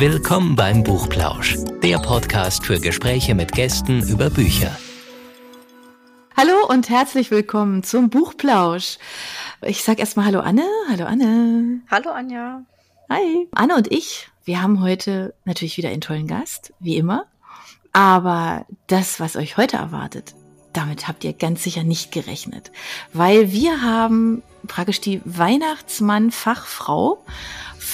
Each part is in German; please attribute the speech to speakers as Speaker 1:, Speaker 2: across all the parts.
Speaker 1: Willkommen beim Buchplausch, der Podcast für Gespräche mit Gästen über Bücher.
Speaker 2: Hallo und herzlich willkommen zum Buchplausch. Ich sag erstmal Hallo Anne. Hallo Anne.
Speaker 3: Hallo Anja.
Speaker 2: Hi. Anne und ich, wir haben heute natürlich wieder einen tollen Gast, wie immer. Aber das, was euch heute erwartet, damit habt ihr ganz sicher nicht gerechnet. Weil wir haben praktisch die Weihnachtsmann-Fachfrau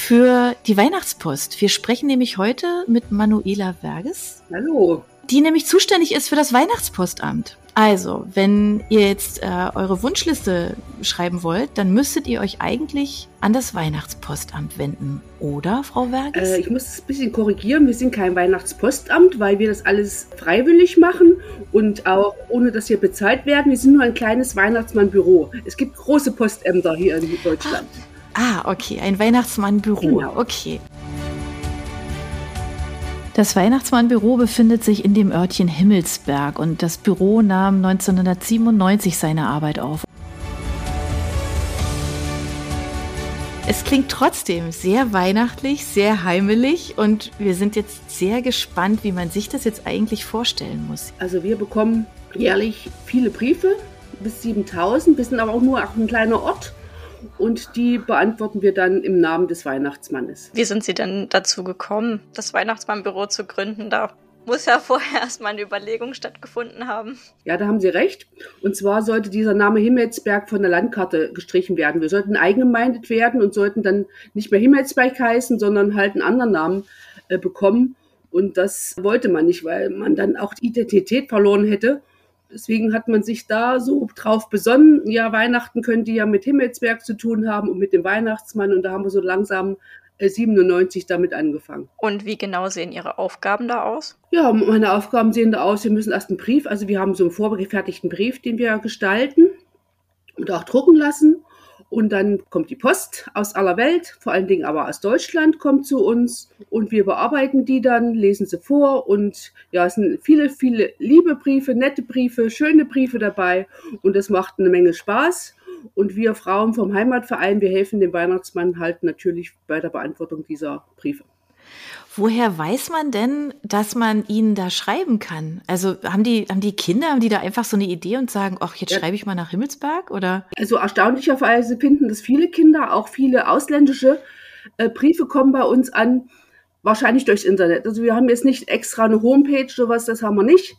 Speaker 2: für die Weihnachtspost. Wir sprechen nämlich heute mit Manuela Verges.
Speaker 4: Hallo.
Speaker 2: Die nämlich zuständig ist für das Weihnachtspostamt. Also, wenn ihr jetzt äh, eure Wunschliste schreiben wollt, dann müsstet ihr euch eigentlich an das Weihnachtspostamt wenden, oder, Frau Verges?
Speaker 4: Äh, ich muss es ein bisschen korrigieren. Wir sind kein Weihnachtspostamt, weil wir das alles freiwillig machen und auch ohne, dass wir bezahlt werden. Wir sind nur ein kleines Weihnachtsmannbüro. Es gibt große Postämter hier in Deutschland.
Speaker 2: Ah, ah okay, ein Weihnachtsmannbüro. Genau. Okay. Das Weihnachtsmannbüro befindet sich in dem Örtchen Himmelsberg und das Büro nahm 1997 seine Arbeit auf. Es klingt trotzdem sehr weihnachtlich, sehr heimelig und wir sind jetzt sehr gespannt, wie man sich das jetzt eigentlich vorstellen muss.
Speaker 4: Also wir bekommen jährlich viele Briefe, bis 7000. Wir sind aber auch nur auch ein kleiner Ort und die beantworten wir dann im Namen des Weihnachtsmannes.
Speaker 3: Wie sind Sie denn dazu gekommen, das Weihnachtsmannbüro zu gründen? Da muss ja vorher erstmal eine Überlegung stattgefunden haben.
Speaker 4: Ja, da haben Sie recht. Und zwar sollte dieser Name Himmelsberg von der Landkarte gestrichen werden. Wir sollten eingemeindet werden und sollten dann nicht mehr Himmelsberg heißen, sondern halt einen anderen Namen äh, bekommen. Und das wollte man nicht, weil man dann auch die Identität verloren hätte. Deswegen hat man sich da so drauf besonnen. Ja, Weihnachten könnte ja mit Himmelsberg zu tun haben und mit dem Weihnachtsmann. Und da haben wir so langsam 97 äh, damit angefangen.
Speaker 3: Und wie genau sehen Ihre Aufgaben da aus?
Speaker 4: Ja, meine Aufgaben sehen da aus, wir müssen erst einen Brief, also wir haben so einen vorgefertigten Brief, den wir gestalten und auch drucken lassen. Und dann kommt die Post aus aller Welt, vor allen Dingen aber aus Deutschland, kommt zu uns und wir bearbeiten die dann, lesen sie vor und ja, es sind viele, viele liebe Briefe, nette Briefe, schöne Briefe dabei und das macht eine Menge Spaß. Und wir Frauen vom Heimatverein, wir helfen dem Weihnachtsmann halt natürlich bei der Beantwortung dieser Briefe.
Speaker 2: Woher weiß man denn, dass man ihnen da schreiben kann? Also haben die, haben die Kinder, haben die da einfach so eine Idee und sagen, ach, jetzt schreibe ich mal nach Himmelsberg? Oder?
Speaker 4: Also erstaunlicherweise finden das viele Kinder, auch viele ausländische äh, Briefe kommen bei uns an, wahrscheinlich durchs Internet. Also wir haben jetzt nicht extra eine Homepage, sowas, das haben wir nicht.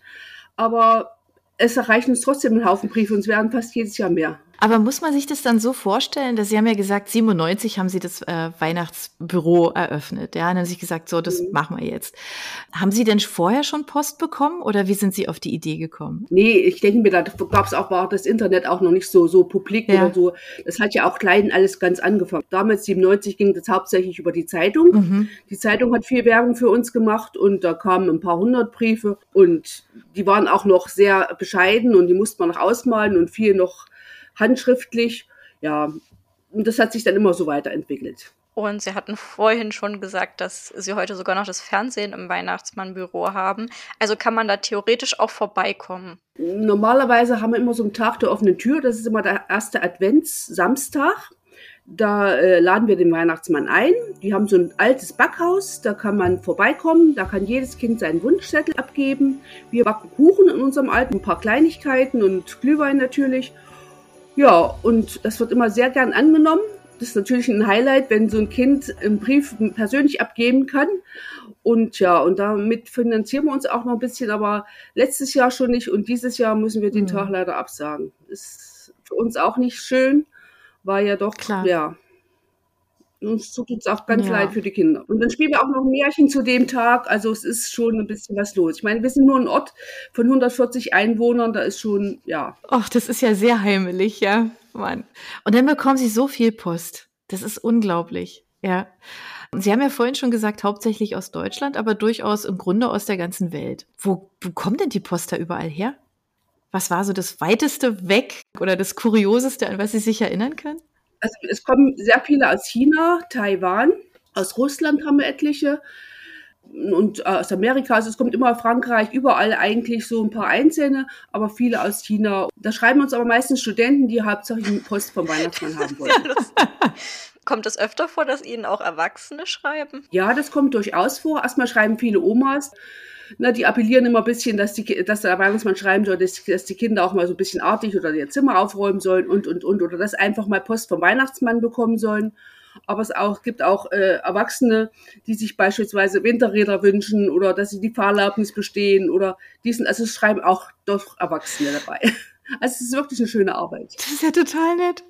Speaker 4: Aber es erreichen uns trotzdem einen Haufen Briefe und es werden fast jedes Jahr mehr.
Speaker 2: Aber muss man sich das dann so vorstellen, dass Sie haben ja gesagt, 97 haben Sie das äh, Weihnachtsbüro eröffnet, ja, und dann haben Sie gesagt, so, das mhm. machen wir jetzt. Haben Sie denn vorher schon Post bekommen oder wie sind Sie auf die Idee gekommen?
Speaker 4: Nee, ich denke mir, da gab es auch, war das Internet auch noch nicht so, so publik ja. oder so. Das hat ja auch klein alles ganz angefangen. Damals, 97, ging das hauptsächlich über die Zeitung. Mhm. Die Zeitung hat viel Werbung für uns gemacht und da kamen ein paar hundert Briefe und die waren auch noch sehr bescheiden und die musste man noch ausmalen und viel noch handschriftlich. Ja, und das hat sich dann immer so weiterentwickelt.
Speaker 3: Und Sie hatten vorhin schon gesagt, dass Sie heute sogar noch das Fernsehen im Weihnachtsmannbüro haben. Also kann man da theoretisch auch vorbeikommen?
Speaker 4: Normalerweise haben wir immer so einen Tag der offenen Tür. Das ist immer der erste Adventssamstag. Da äh, laden wir den Weihnachtsmann ein. Die haben so ein altes Backhaus, da kann man vorbeikommen, da kann jedes Kind seinen Wunschzettel abgeben. Wir backen Kuchen in unserem Alten, ein paar Kleinigkeiten und Glühwein natürlich. Ja, und das wird immer sehr gern angenommen. Das ist natürlich ein Highlight, wenn so ein Kind einen Brief persönlich abgeben kann. Und ja, und damit finanzieren wir uns auch noch ein bisschen, aber letztes Jahr schon nicht und dieses Jahr müssen wir den mhm. Tag leider absagen. Ist für uns auch nicht schön, war ja doch, Klar. ja, uns tut es auch ganz ja. leid für die Kinder. Und dann spielen wir auch noch Märchen zu dem Tag. Also es ist schon ein bisschen was los. Ich meine, wir sind nur ein Ort von 140 Einwohnern. Da ist schon, ja.
Speaker 2: Ach, das ist ja sehr heimelig, ja. Mann. Und dann bekommen Sie so viel Post. Das ist unglaublich, ja. Sie haben ja vorhin schon gesagt, hauptsächlich aus Deutschland, aber durchaus im Grunde aus der ganzen Welt. Wo, wo kommt denn die Post da überall her? Was war so das weiteste weg oder das Kurioseste, an was Sie sich erinnern können?
Speaker 4: Also es kommen sehr viele aus China, Taiwan, aus Russland haben wir etliche und aus Amerika, also es kommt immer Frankreich, überall eigentlich so ein paar Einzelne, aber viele aus China. Da schreiben uns aber meistens Studenten, die hauptsächlich Post vom Weihnachtsmann haben wollen.
Speaker 3: Kommt es öfter vor, dass Ihnen auch Erwachsene schreiben?
Speaker 4: Ja, das kommt durchaus vor. Erstmal schreiben viele Omas. Na, die appellieren immer ein bisschen, dass, die, dass der Weihnachtsmann schreiben soll, dass, dass die Kinder auch mal so ein bisschen artig oder ihr Zimmer aufräumen sollen und, und, und. Oder dass einfach mal Post vom Weihnachtsmann bekommen sollen aber es auch, gibt auch äh, Erwachsene, die sich beispielsweise Winterräder wünschen oder dass sie die Fahrerlaubnis bestehen oder diesen, also es schreiben auch doch Erwachsene dabei. Also es ist wirklich eine schöne Arbeit.
Speaker 2: Das ist ja total nett.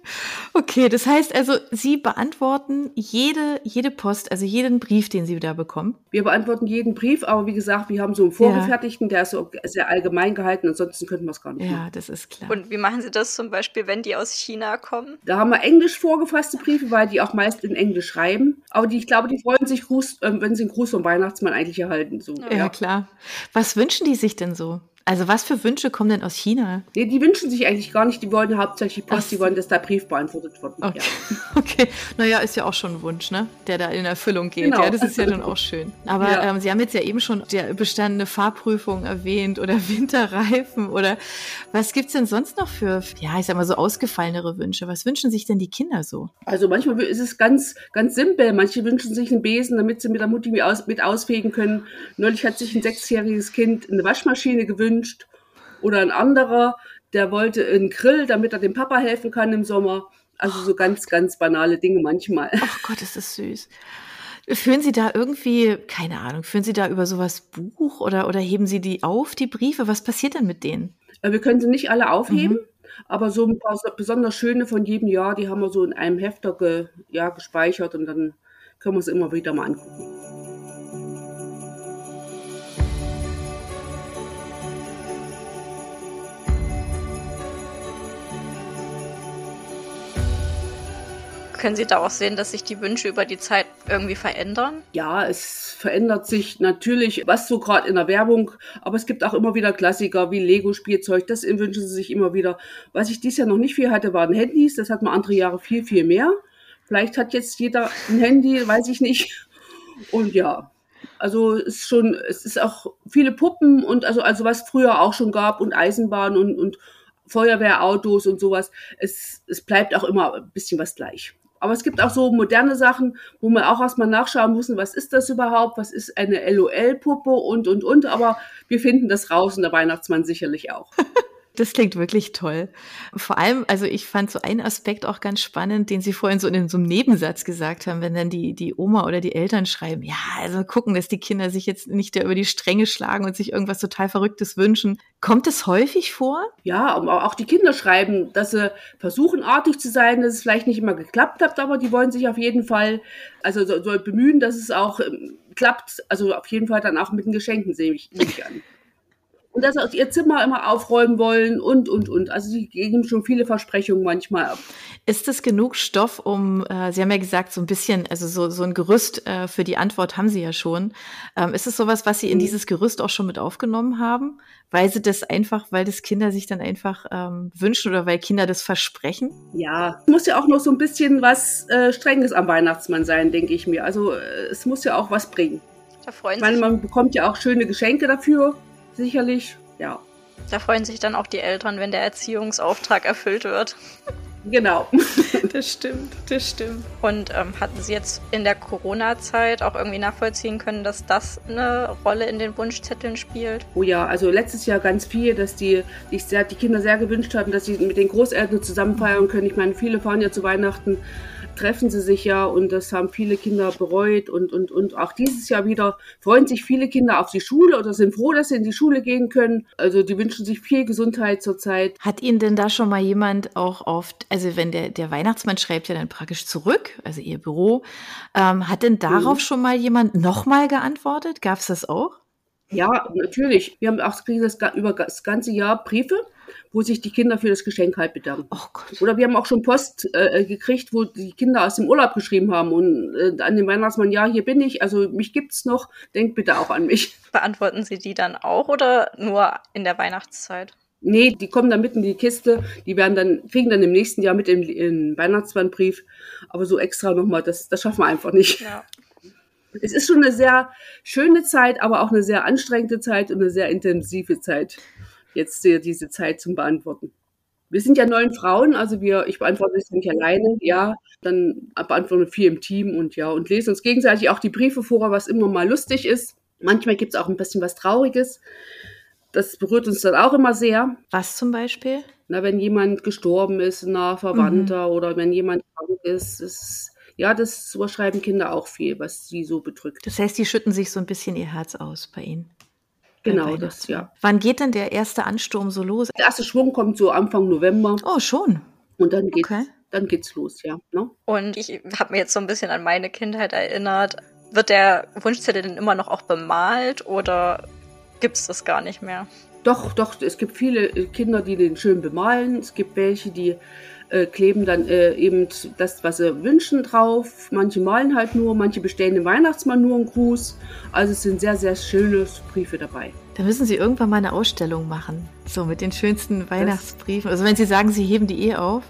Speaker 2: Okay, das heißt also, Sie beantworten jede, jede Post, also jeden Brief, den Sie da bekommen?
Speaker 4: Wir beantworten jeden Brief, aber wie gesagt, wir haben so einen vorgefertigten, ja. der ist so sehr allgemein gehalten, ansonsten könnten wir es gar nicht.
Speaker 2: Ja, machen. das ist klar.
Speaker 3: Und wie machen Sie das zum Beispiel, wenn die aus China kommen?
Speaker 4: Da haben wir englisch vorgefasste Briefe, weil die auch meist in Englisch schreiben. Aber die, ich glaube, die freuen sich, Gruß, äh, wenn sie einen Gruß vom Weihnachtsmann eigentlich erhalten. So.
Speaker 2: Ja, ja, klar. Was wünschen die sich denn so? Also was für Wünsche kommen denn aus China?
Speaker 4: Nee, die wünschen sich eigentlich gar nicht, die wollen hauptsächlich Post, die wollen, dass der Brief beantwortet wird.
Speaker 2: Okay. Ja. okay, naja, ist ja auch schon ein Wunsch, ne? Der da in Erfüllung geht. Genau. Ja, das ist ja dann auch schön. Aber ja. ähm, Sie haben jetzt ja eben schon die bestandene Fahrprüfung erwähnt oder Winterreifen oder was gibt's denn sonst noch für, ja, ich sag mal so ausgefallenere Wünsche? Was wünschen sich denn die Kinder so?
Speaker 4: Also manchmal ist es ganz, ganz simpel. Manche wünschen sich einen Besen, damit sie mit der Mutti mit, aus, mit ausfegen können. Neulich hat sich ein sechsjähriges Kind eine Waschmaschine gewünscht gewünscht. Oder ein anderer, der wollte einen Grill, damit er dem Papa helfen kann im Sommer. Also so ganz, ganz banale Dinge manchmal.
Speaker 2: Ach Gott, ist das süß. Führen Sie da irgendwie, keine Ahnung, führen Sie da über sowas Buch oder, oder heben Sie die auf, die Briefe? Was passiert denn mit denen?
Speaker 4: Äh, wir können sie nicht alle aufheben, mhm. aber so ein paar besonders schöne von jedem Jahr, die haben wir so in einem Hefter ge, ja, gespeichert und dann können wir sie immer wieder mal angucken.
Speaker 3: Können Sie da auch sehen, dass sich die Wünsche über die Zeit irgendwie verändern?
Speaker 4: Ja, es verändert sich natürlich, was so gerade in der Werbung, aber es gibt auch immer wieder Klassiker wie Lego-Spielzeug, das wünschen sie sich immer wieder. Was ich dieses Jahr noch nicht viel hatte, waren Handys, das hat man andere Jahre viel, viel mehr. Vielleicht hat jetzt jeder ein Handy, weiß ich nicht. Und ja, also es ist schon, es ist auch viele Puppen und also, also was früher auch schon gab und Eisenbahn und, und Feuerwehrautos und sowas. Es, es bleibt auch immer ein bisschen was gleich. Aber es gibt auch so moderne Sachen, wo man auch erstmal nachschauen muss, was ist das überhaupt, was ist eine LOL-Puppe und, und, und. Aber wir finden das raus und der Weihnachtsmann sicherlich auch.
Speaker 2: Das klingt wirklich toll. Vor allem, also ich fand so einen Aspekt auch ganz spannend, den Sie vorhin so in so einem Nebensatz gesagt haben, wenn dann die, die Oma oder die Eltern schreiben, ja, also gucken, dass die Kinder sich jetzt nicht da über die Stränge schlagen und sich irgendwas total Verrücktes wünschen. Kommt es häufig vor?
Speaker 4: Ja, auch die Kinder schreiben, dass sie versuchen, artig zu sein, dass es vielleicht nicht immer geklappt hat, aber die wollen sich auf jeden Fall, also so, so bemühen, dass es auch ähm, klappt. Also auf jeden Fall dann auch mit den Geschenken, sehe ich, nehme ich an und dass sie aus ihr Zimmer immer aufräumen wollen und, und, und. Also sie geben schon viele Versprechungen manchmal ab.
Speaker 2: Ist das genug Stoff, um, äh, Sie haben ja gesagt, so ein bisschen, also so, so ein Gerüst äh, für die Antwort haben Sie ja schon. Ähm, ist es sowas, was Sie in mhm. dieses Gerüst auch schon mit aufgenommen haben? Weil Sie das einfach, weil das Kinder sich dann einfach ähm, wünschen oder weil Kinder das versprechen?
Speaker 4: Ja, muss ja auch noch so ein bisschen was äh, Strenges am Weihnachtsmann sein, denke ich mir. Also äh, es muss ja auch was bringen. Da freuen ich meine, man bekommt ja auch schöne Geschenke dafür sicherlich, ja.
Speaker 3: Da freuen sich dann auch die Eltern, wenn der Erziehungsauftrag erfüllt wird.
Speaker 4: Genau.
Speaker 2: das stimmt, das stimmt.
Speaker 3: Und ähm, hatten Sie jetzt in der Corona-Zeit auch irgendwie nachvollziehen können, dass das eine Rolle in den Wunschzetteln spielt?
Speaker 4: Oh ja, also letztes Jahr ganz viel, dass die, die, sehr, die Kinder sehr gewünscht hatten, dass sie mit den Großeltern zusammen feiern können. Ich meine, viele fahren ja zu Weihnachten treffen sie sich ja und das haben viele Kinder bereut und, und, und auch dieses Jahr wieder freuen sich viele Kinder auf die Schule oder sind froh, dass sie in die Schule gehen können. Also die wünschen sich viel Gesundheit zurzeit.
Speaker 2: Hat Ihnen denn da schon mal jemand auch oft, also wenn der, der Weihnachtsmann schreibt ja dann praktisch zurück, also Ihr Büro, ähm, hat denn darauf mhm. schon mal jemand nochmal geantwortet? Gab es das auch?
Speaker 4: Ja, natürlich. Wir haben auch das, über das ganze Jahr Briefe wo sich die Kinder für das Geschenk halt bedanken. Oh Oder wir haben auch schon Post äh, gekriegt, wo die Kinder aus dem Urlaub geschrieben haben und äh, an den Weihnachtsmann, ja, hier bin ich, also mich gibt's noch, denkt bitte auch an mich.
Speaker 3: Beantworten Sie die dann auch oder nur in der Weihnachtszeit?
Speaker 4: Nee, die kommen dann mit in die Kiste, die werden dann, kriegen dann im nächsten Jahr mit in den Weihnachtsmannbrief. Aber so extra nochmal, das, das schaffen wir einfach nicht. Ja. Es ist schon eine sehr schöne Zeit, aber auch eine sehr anstrengende Zeit und eine sehr intensive Zeit jetzt diese Zeit zum Beantworten. Wir sind ja neun Frauen, also wir, ich beantworte es nicht alleine, ja. Dann beantworten wir vier im Team und ja, und lesen uns gegenseitig auch die Briefe vor, was immer mal lustig ist. Manchmal gibt es auch ein bisschen was Trauriges. Das berührt uns dann auch immer sehr.
Speaker 2: Was zum Beispiel?
Speaker 4: Na, wenn jemand gestorben ist, ein Verwandter mhm. oder wenn jemand krank ist, ist ja, das überschreiben Kinder auch viel, was sie so bedrückt.
Speaker 2: Das heißt, die schütten sich so ein bisschen ihr Herz aus bei Ihnen.
Speaker 4: Genau, das, ja.
Speaker 2: Wann geht denn der erste Ansturm so los?
Speaker 4: Der erste Schwung kommt so Anfang November.
Speaker 2: Oh, schon.
Speaker 4: Und dann geht's, okay. dann geht's los, ja. Ne?
Speaker 3: Und ich habe mir jetzt so ein bisschen an meine Kindheit erinnert. Wird der Wunschzettel denn immer noch auch bemalt oder gibt es das gar nicht mehr?
Speaker 4: Doch, doch, es gibt viele Kinder, die den schön bemalen. Es gibt welche, die äh, kleben dann äh, eben das, was sie wünschen drauf. Manche malen halt nur, manche bestellen dem Weihnachtsmann nur einen Gruß. Also es sind sehr, sehr schöne Briefe dabei.
Speaker 2: Da müssen Sie irgendwann mal eine Ausstellung machen, so mit den schönsten Weihnachtsbriefen. Also wenn Sie sagen, Sie heben die eh auf.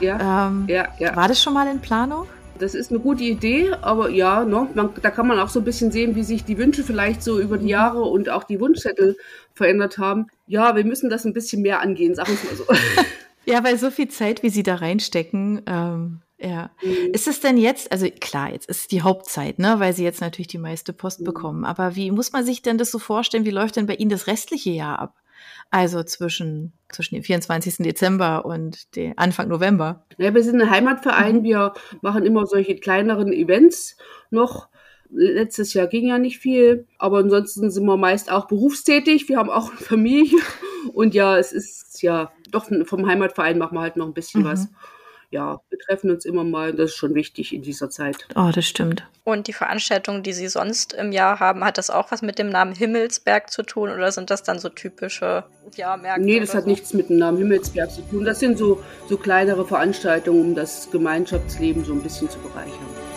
Speaker 4: Ja, ähm, ja, ja.
Speaker 2: War das schon mal in Planung?
Speaker 4: Das ist eine gute Idee, aber ja, ne, man, da kann man auch so ein bisschen sehen, wie sich die Wünsche vielleicht so über die mhm. Jahre und auch die Wunschzettel verändert haben. Ja, wir müssen das ein bisschen mehr angehen, sagen wir es mal so.
Speaker 2: Ja, weil so viel Zeit, wie Sie da reinstecken, ähm, ja. Mhm. Ist es denn jetzt, also klar, jetzt ist die Hauptzeit, ne, weil Sie jetzt natürlich die meiste Post mhm. bekommen. Aber wie muss man sich denn das so vorstellen? Wie läuft denn bei Ihnen das restliche Jahr ab? Also zwischen, zwischen dem 24. Dezember und dem Anfang November.
Speaker 4: Ja, wir sind ein Heimatverein. Mhm. Wir machen immer solche kleineren Events noch. Letztes Jahr ging ja nicht viel, aber ansonsten sind wir meist auch berufstätig. Wir haben auch eine Familie und ja, es ist ja doch vom Heimatverein machen wir halt noch ein bisschen mhm. was. Ja, wir treffen uns immer mal. Das ist schon wichtig in dieser Zeit.
Speaker 2: Oh, das stimmt.
Speaker 3: Und die Veranstaltungen, die Sie sonst im Jahr haben, hat das auch was mit dem Namen Himmelsberg zu tun oder sind das dann so typische ja, Märkte?
Speaker 4: Nee, das hat so? nichts mit dem Namen Himmelsberg zu tun. Das sind so, so kleinere Veranstaltungen, um das Gemeinschaftsleben so ein bisschen zu bereichern.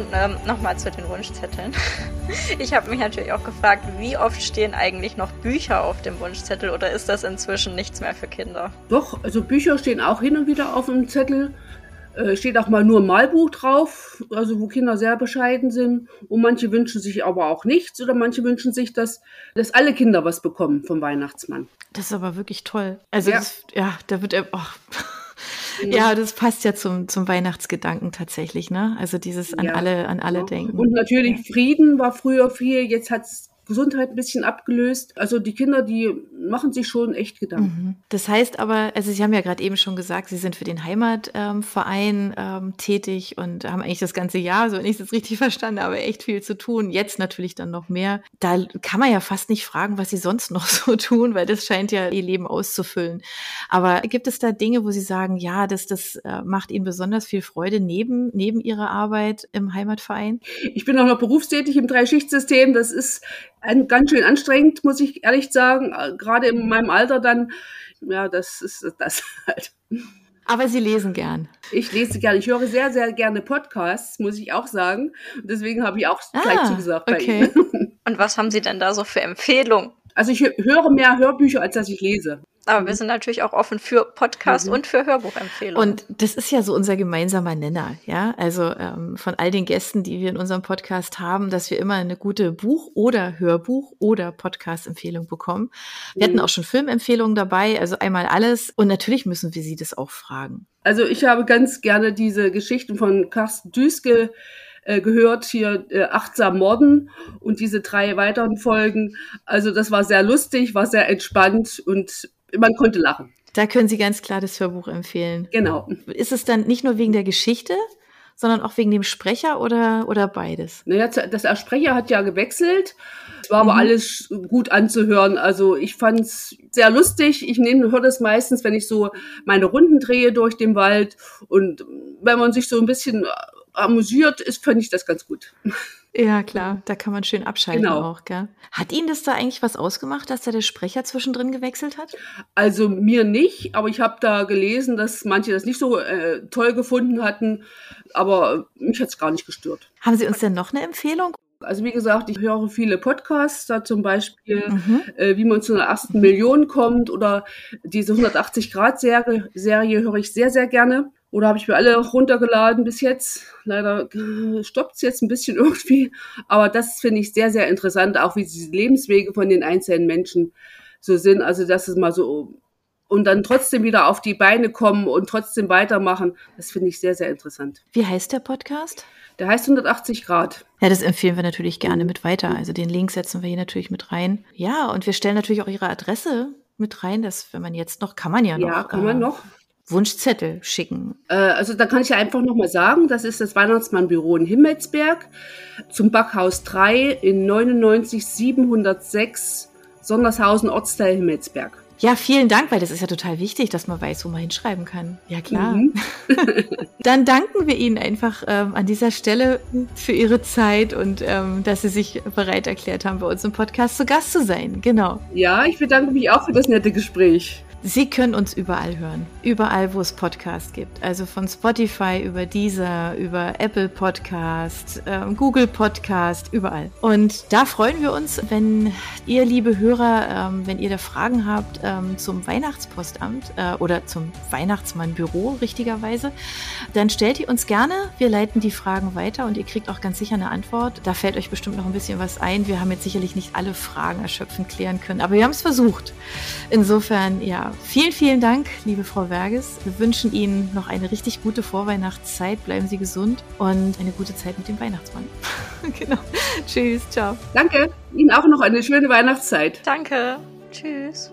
Speaker 3: Und ähm, nochmal zu den Wunschzetteln. Ich habe mich natürlich auch gefragt, wie oft stehen eigentlich noch Bücher auf dem Wunschzettel oder ist das inzwischen nichts mehr für Kinder?
Speaker 4: Doch, also Bücher stehen auch hin und wieder auf dem Zettel. Äh, steht auch mal nur ein Malbuch drauf, also wo Kinder sehr bescheiden sind. Und manche wünschen sich aber auch nichts oder manche wünschen sich, dass, dass alle Kinder was bekommen vom Weihnachtsmann.
Speaker 2: Das ist aber wirklich toll. Also ja, das, ja da wird er. Oh. Ja, das passt ja zum, zum Weihnachtsgedanken tatsächlich, ne? Also dieses an ja, alle, an alle ja. denken.
Speaker 4: Und natürlich Frieden war früher viel, jetzt hat es Gesundheit ein bisschen abgelöst. Also die Kinder, die machen sich schon echt Gedanken. Mhm.
Speaker 2: Das heißt aber, also Sie haben ja gerade eben schon gesagt, Sie sind für den Heimatverein ähm, ähm, tätig und haben eigentlich das ganze Jahr, so wenn ich es jetzt richtig verstanden habe, echt viel zu tun. Jetzt natürlich dann noch mehr. Da kann man ja fast nicht fragen, was Sie sonst noch so tun, weil das scheint ja Ihr Leben auszufüllen. Aber gibt es da Dinge, wo Sie sagen, ja, das, das äh, macht Ihnen besonders viel Freude neben, neben Ihrer Arbeit im Heimatverein?
Speaker 4: Ich bin auch noch berufstätig im Dreischichtsystem. Das ist ganz schön anstrengend, muss ich ehrlich sagen. Äh, gerade in meinem Alter dann, ja, das ist das halt.
Speaker 2: Aber Sie lesen gern.
Speaker 4: Ich lese gerne. Ich höre sehr, sehr gerne Podcasts, muss ich auch sagen. Und deswegen habe ich auch ah, gleich zugesagt okay. bei Ihnen.
Speaker 3: Und was haben Sie denn da so für Empfehlungen?
Speaker 4: Also ich höre mehr Hörbücher, als dass ich lese.
Speaker 3: Aber wir mhm. sind natürlich auch offen für Podcast mhm. und für Hörbuchempfehlungen.
Speaker 2: Und das ist ja so unser gemeinsamer Nenner, ja. Also ähm, von all den Gästen, die wir in unserem Podcast haben, dass wir immer eine gute Buch- oder Hörbuch- oder Podcast-Empfehlung bekommen. Wir mhm. hatten auch schon Filmempfehlungen dabei, also einmal alles. Und natürlich müssen wir Sie das auch fragen.
Speaker 4: Also ich habe ganz gerne diese Geschichten von Carsten Düske äh, gehört, hier äh, Achtsam Morden und diese drei weiteren Folgen. Also das war sehr lustig, war sehr entspannt und man konnte lachen.
Speaker 2: Da können Sie ganz klar das Hörbuch empfehlen.
Speaker 4: Genau.
Speaker 2: Ist es dann nicht nur wegen der Geschichte, sondern auch wegen dem Sprecher oder, oder beides?
Speaker 4: Naja, das Sprecher hat ja gewechselt. Es war aber mhm. alles gut anzuhören. Also ich fand es sehr lustig. Ich höre das meistens, wenn ich so meine Runden drehe durch den Wald. Und wenn man sich so ein bisschen amüsiert ist, fand ich das ganz gut.
Speaker 2: Ja, klar, da kann man schön abschalten genau. auch, gell? Hat Ihnen das da eigentlich was ausgemacht, dass da der Sprecher zwischendrin gewechselt hat?
Speaker 4: Also mir nicht, aber ich habe da gelesen, dass manche das nicht so äh, toll gefunden hatten, aber mich hat es gar nicht gestört.
Speaker 2: Haben Sie uns denn noch eine Empfehlung?
Speaker 4: Also wie gesagt, ich höre viele Podcasts, da zum Beispiel, mhm. äh, wie man zu einer ersten Million kommt oder diese 180-Grad-Serie Serie höre ich sehr, sehr gerne. Oder habe ich mir alle runtergeladen bis jetzt? Leider äh, stoppt es jetzt ein bisschen irgendwie. Aber das finde ich sehr, sehr interessant, auch wie die Lebenswege von den einzelnen Menschen so sind. Also, dass es mal so und dann trotzdem wieder auf die Beine kommen und trotzdem weitermachen. Das finde ich sehr, sehr interessant.
Speaker 2: Wie heißt der Podcast?
Speaker 4: Der heißt 180 Grad.
Speaker 2: Ja, das empfehlen wir natürlich gerne mit weiter. Also den Link setzen wir hier natürlich mit rein. Ja, und wir stellen natürlich auch Ihre Adresse mit rein, dass wenn man jetzt noch, kann man ja noch.
Speaker 4: Ja, kann man
Speaker 2: äh,
Speaker 4: noch.
Speaker 2: Wunschzettel schicken.
Speaker 4: Äh, also da kann ich ja einfach nochmal sagen, das ist das Weihnachtsmannbüro in Himmelsberg zum Backhaus 3 in 99 706 Sondershausen Ortsteil Himmelsberg.
Speaker 2: Ja, vielen Dank, weil das ist ja total wichtig, dass man weiß, wo man hinschreiben kann. Ja, klar.
Speaker 4: Mhm.
Speaker 2: Dann danken wir Ihnen einfach ähm, an dieser Stelle für Ihre Zeit und ähm, dass Sie sich bereit erklärt haben, bei uns im Podcast zu Gast zu sein. Genau.
Speaker 4: Ja, ich bedanke mich auch für das nette Gespräch.
Speaker 2: Sie können uns überall hören. Überall, wo es Podcasts gibt. Also von Spotify über Deezer, über Apple Podcast, ähm, Google Podcast, überall. Und da freuen wir uns, wenn ihr, liebe Hörer, ähm, wenn ihr da Fragen habt ähm, zum Weihnachtspostamt äh, oder zum Weihnachtsmannbüro, richtigerweise, dann stellt ihr uns gerne. Wir leiten die Fragen weiter und ihr kriegt auch ganz sicher eine Antwort. Da fällt euch bestimmt noch ein bisschen was ein. Wir haben jetzt sicherlich nicht alle Fragen erschöpfend klären können, aber wir haben es versucht. Insofern, ja, vielen, vielen Dank, liebe Frau Werges. Wir wünschen Ihnen noch eine richtig gute Vorweihnachtszeit. Bleiben Sie gesund und eine gute Zeit mit dem Weihnachtsmann. genau. Tschüss, ciao.
Speaker 4: Danke. Ihnen auch noch eine schöne Weihnachtszeit.
Speaker 3: Danke. Tschüss.